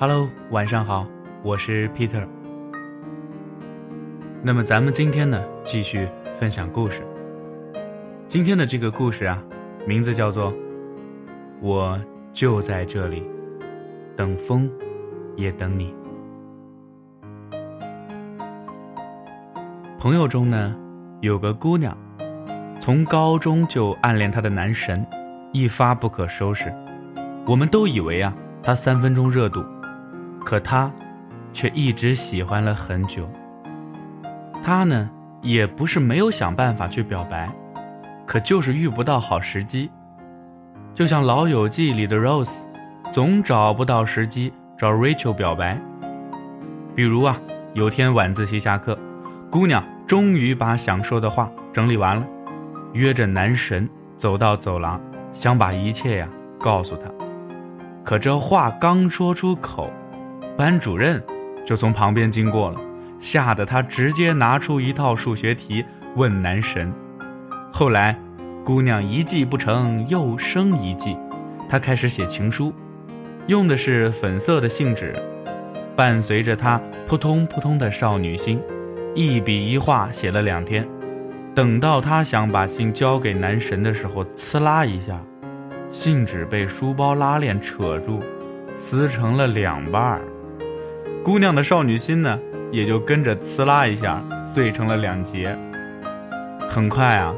Hello，晚上好，我是 Peter。那么咱们今天呢，继续分享故事。今天的这个故事啊，名字叫做《我就在这里，等风，也等你》。朋友中呢，有个姑娘，从高中就暗恋她的男神，一发不可收拾。我们都以为啊，她三分钟热度。可他，却一直喜欢了很久。他呢，也不是没有想办法去表白，可就是遇不到好时机。就像《老友记》里的 Rose，总找不到时机找 Rachel 表白。比如啊，有天晚自习下课，姑娘终于把想说的话整理完了，约着男神走到走廊，想把一切呀告诉他。可这话刚说出口，班主任就从旁边经过了，吓得他直接拿出一套数学题问男神。后来，姑娘一计不成又生一计，她开始写情书，用的是粉色的信纸，伴随着她扑通扑通的少女心，一笔一画写了两天。等到她想把信交给男神的时候，呲啦一下，信纸被书包拉链扯住，撕成了两半儿。姑娘的少女心呢，也就跟着呲啦一下碎成了两截。很快啊，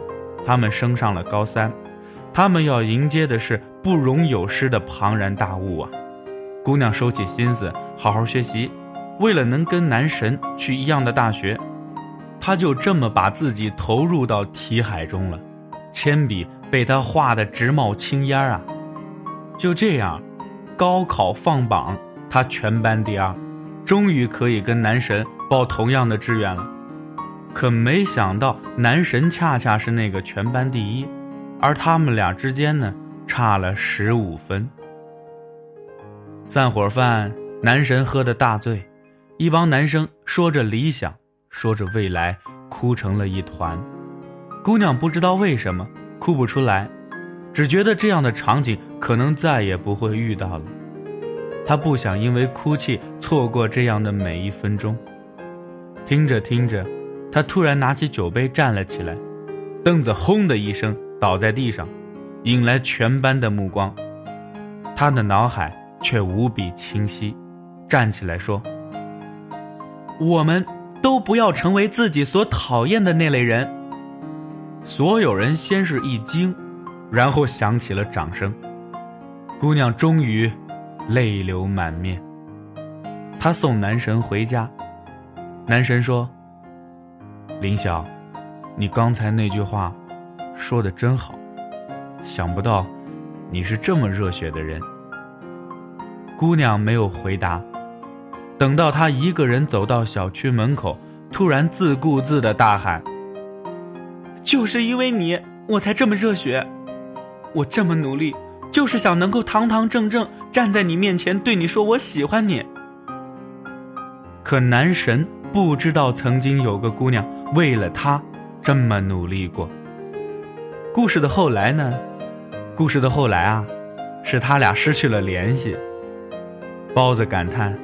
他们升上了高三，他们要迎接的是不容有失的庞然大物啊！姑娘收起心思，好好学习，为了能跟男神去一样的大学，她就这么把自己投入到题海中了，铅笔被她画得直冒青烟啊！就这样，高考放榜，她全班第二。终于可以跟男神报同样的志愿了，可没想到男神恰恰是那个全班第一，而他们俩之间呢差了十五分。散伙饭，男神喝的大醉，一帮男生说着理想，说着未来，哭成了一团。姑娘不知道为什么哭不出来，只觉得这样的场景可能再也不会遇到了。他不想因为哭泣错过这样的每一分钟。听着听着，他突然拿起酒杯站了起来，凳子轰的一声倒在地上，引来全班的目光。他的脑海却无比清晰，站起来说：“我们都不要成为自己所讨厌的那类人。”所有人先是一惊，然后响起了掌声。姑娘终于。泪流满面。他送男神回家，男神说：“林晓，你刚才那句话说的真好，想不到你是这么热血的人。”姑娘没有回答，等到他一个人走到小区门口，突然自顾自的大喊：“就是因为你，我才这么热血，我这么努力。”就是想能够堂堂正正站在你面前，对你说我喜欢你。可男神不知道，曾经有个姑娘为了他这么努力过。故事的后来呢？故事的后来啊，是他俩失去了联系。包子感叹：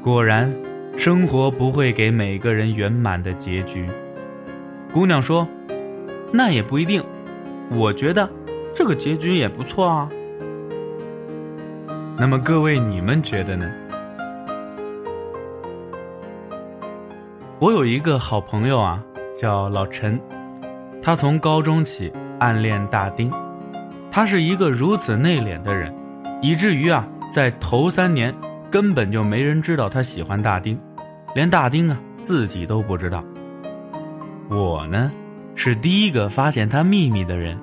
果然，生活不会给每个人圆满的结局。姑娘说：“那也不一定，我觉得。”这个结局也不错啊。那么各位，你们觉得呢？我有一个好朋友啊，叫老陈，他从高中起暗恋大丁，他是一个如此内敛的人，以至于啊，在头三年根本就没人知道他喜欢大丁，连大丁啊自己都不知道。我呢，是第一个发现他秘密的人。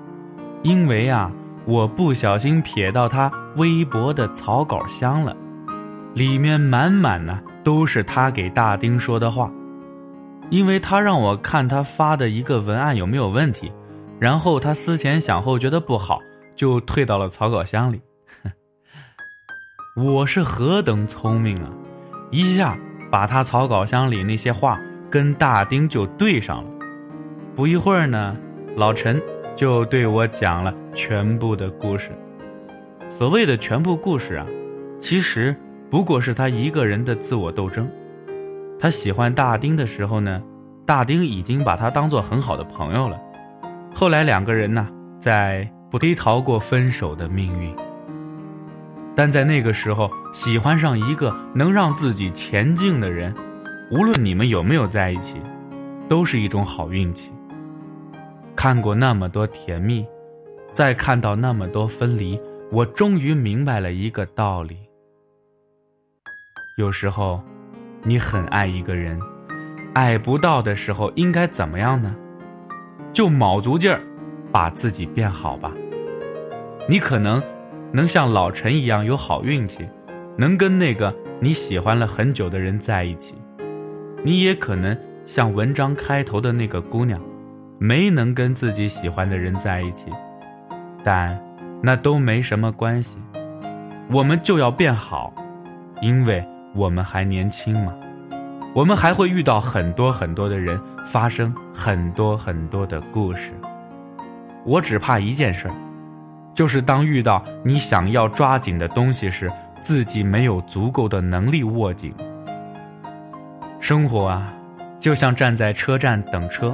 因为啊，我不小心瞥到他微博的草稿箱了，里面满满呢都是他给大丁说的话。因为他让我看他发的一个文案有没有问题，然后他思前想后觉得不好，就退到了草稿箱里。我是何等聪明啊，一下把他草稿箱里那些话跟大丁就对上了。不一会儿呢，老陈。就对我讲了全部的故事。所谓的全部故事啊，其实不过是他一个人的自我斗争。他喜欢大丁的时候呢，大丁已经把他当做很好的朋友了。后来两个人呢，在不低逃过分手的命运。但在那个时候，喜欢上一个能让自己前进的人，无论你们有没有在一起，都是一种好运气。看过那么多甜蜜，再看到那么多分离，我终于明白了一个道理：有时候。你很爱一个人，爱不到的时候应该怎么样呢？就卯足劲儿，把自己变好吧。你可能能像老陈一样有好运气，能跟那个你喜欢了很久的人在一起；你也可能像文章开头的那个姑娘，没能跟自己喜欢的人在一起。但那都没什么关系，我们就要变好，因为。我们还年轻嘛，我们还会遇到很多很多的人，发生很多很多的故事。我只怕一件事，就是当遇到你想要抓紧的东西时，自己没有足够的能力握紧。生活啊，就像站在车站等车，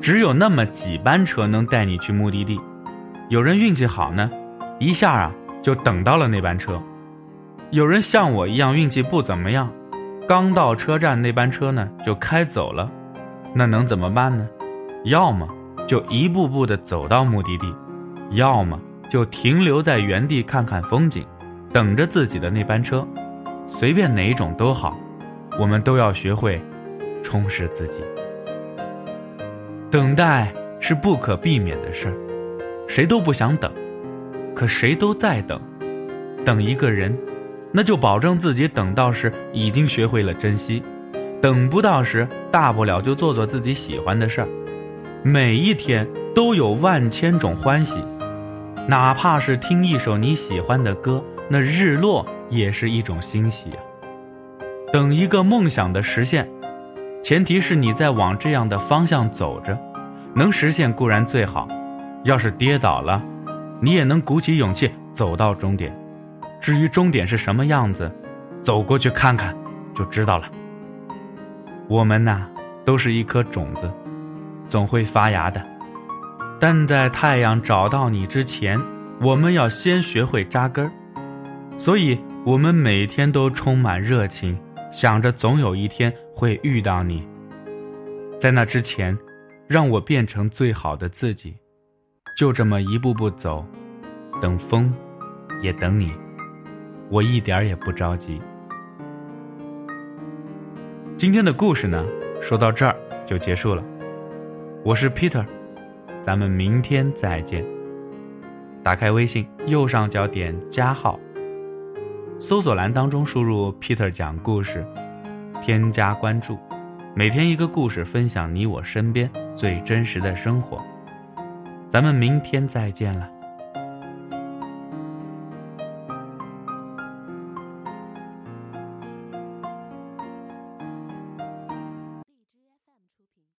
只有那么几班车能带你去目的地。有人运气好呢，一下啊就等到了那班车。有人像我一样运气不怎么样，刚到车站那班车呢就开走了，那能怎么办呢？要么就一步步的走到目的地，要么就停留在原地看看风景，等着自己的那班车。随便哪一种都好，我们都要学会充实自己。等待是不可避免的事儿，谁都不想等，可谁都在等，等一个人。那就保证自己等到时已经学会了珍惜，等不到时大不了就做做自己喜欢的事儿。每一天都有万千种欢喜，哪怕是听一首你喜欢的歌，那日落也是一种欣喜啊。等一个梦想的实现，前提是你在往这样的方向走着，能实现固然最好，要是跌倒了，你也能鼓起勇气走到终点。至于终点是什么样子，走过去看看，就知道了。我们呐，都是一颗种子，总会发芽的。但在太阳找到你之前，我们要先学会扎根儿。所以，我们每天都充满热情，想着总有一天会遇到你。在那之前，让我变成最好的自己。就这么一步步走，等风，也等你。我一点也不着急。今天的故事呢，说到这儿就结束了。我是 Peter，咱们明天再见。打开微信右上角点加号，搜索栏当中输入 “Peter 讲故事”，添加关注。每天一个故事，分享你我身边最真实的生活。咱们明天再见了。